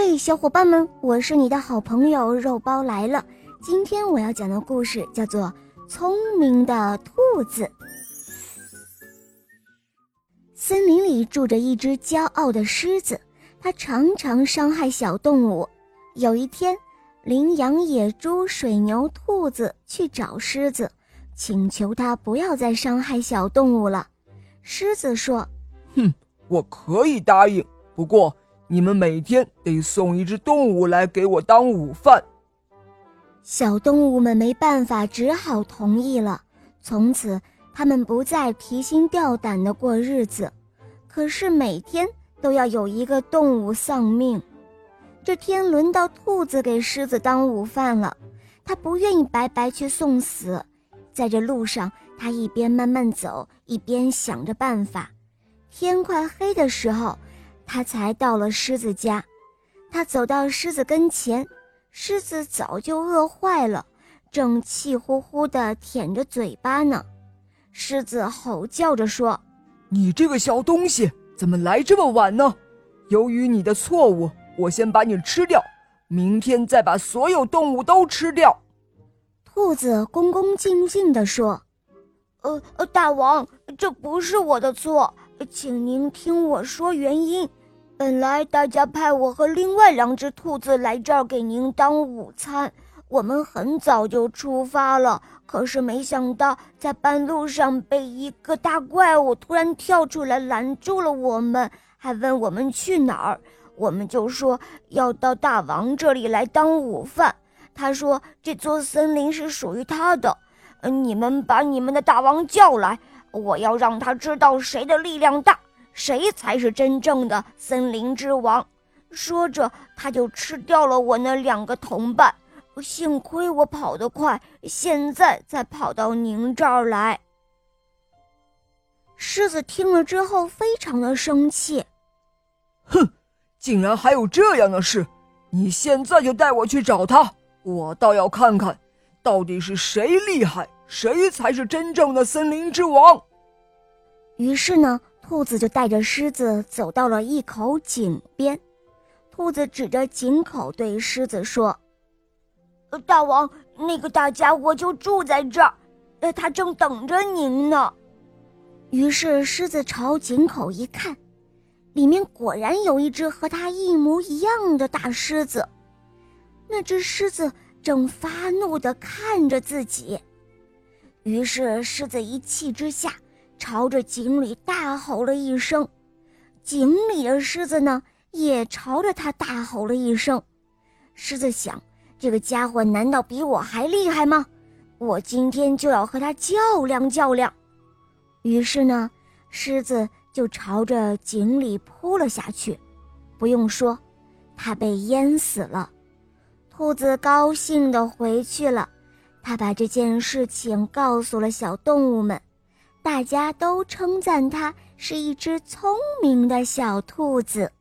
嘿，小伙伴们，我是你的好朋友肉包来了。今天我要讲的故事叫做《聪明的兔子》。森林里住着一只骄傲的狮子，它常常伤害小动物。有一天，羚羊、野猪、水牛、兔子去找狮子，请求他不要再伤害小动物了。狮子说：“哼，我可以答应，不过……”你们每天得送一只动物来给我当午饭。小动物们没办法，只好同意了。从此，他们不再提心吊胆的过日子。可是每天都要有一个动物丧命。这天轮到兔子给狮子当午饭了，它不愿意白白去送死。在这路上，它一边慢慢走，一边想着办法。天快黑的时候。他才到了狮子家，他走到狮子跟前，狮子早就饿坏了，正气呼呼地舔着嘴巴呢。狮子吼叫着说：“你这个小东西，怎么来这么晚呢？由于你的错误，我先把你吃掉，明天再把所有动物都吃掉。”兔子恭恭敬敬地说：“呃呃，大王，这不是我的错，请您听我说原因。”本来大家派我和另外两只兔子来这儿给您当午餐，我们很早就出发了。可是没想到在半路上被一个大怪物突然跳出来拦住了我们，还问我们去哪儿。我们就说要到大王这里来当午饭。他说这座森林是属于他的。你们把你们的大王叫来，我要让他知道谁的力量大。谁才是真正的森林之王？说着，他就吃掉了我那两个同伴。幸亏我跑得快，现在才跑到您这儿来。狮子听了之后，非常的生气。哼，竟然还有这样的事！你现在就带我去找他，我倒要看看，到底是谁厉害，谁才是真正的森林之王。于是呢。兔子就带着狮子走到了一口井边，兔子指着井口对狮子说：“大王，那个大家伙就住在这儿，呃，他正等着您呢。”于是狮子朝井口一看，里面果然有一只和它一模一样的大狮子。那只狮子正发怒地看着自己，于是狮子一气之下。朝着井里大吼了一声，井里的狮子呢也朝着他大吼了一声。狮子想：这个家伙难道比我还厉害吗？我今天就要和他较量较量。于是呢，狮子就朝着井里扑了下去。不用说，他被淹死了。兔子高兴地回去了，他把这件事情告诉了小动物们。大家都称赞它是一只聪明的小兔子。